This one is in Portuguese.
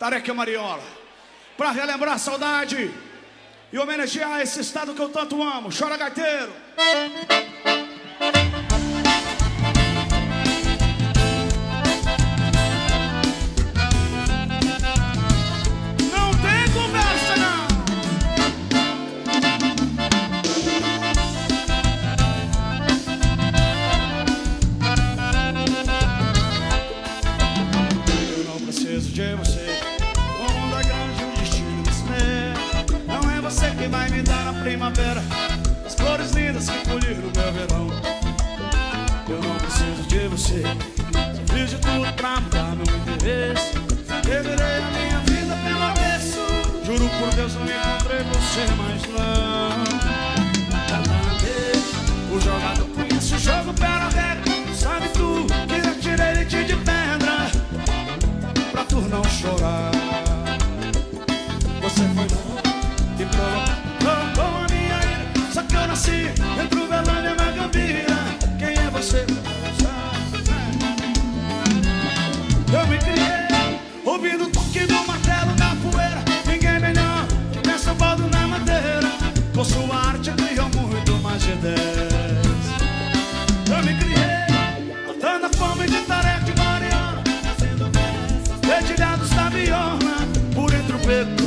Tareca Mariola. Para relembrar a saudade e homenagear esse estado que eu tanto amo. Chora gaiteiro. De você. Que vai me dar na primavera as flores lindas que colhi no meu verão. Eu não preciso de você. Só fiz de tudo pra mudar meu interesse. Revirei a minha vida pelo avesso. Juro por Deus, não encontrei você, mas não. O jogador conhece o jogo pela regra. Sabe tu que tirei leite de pedra pra tu não chorar. orna né? por entre o peito.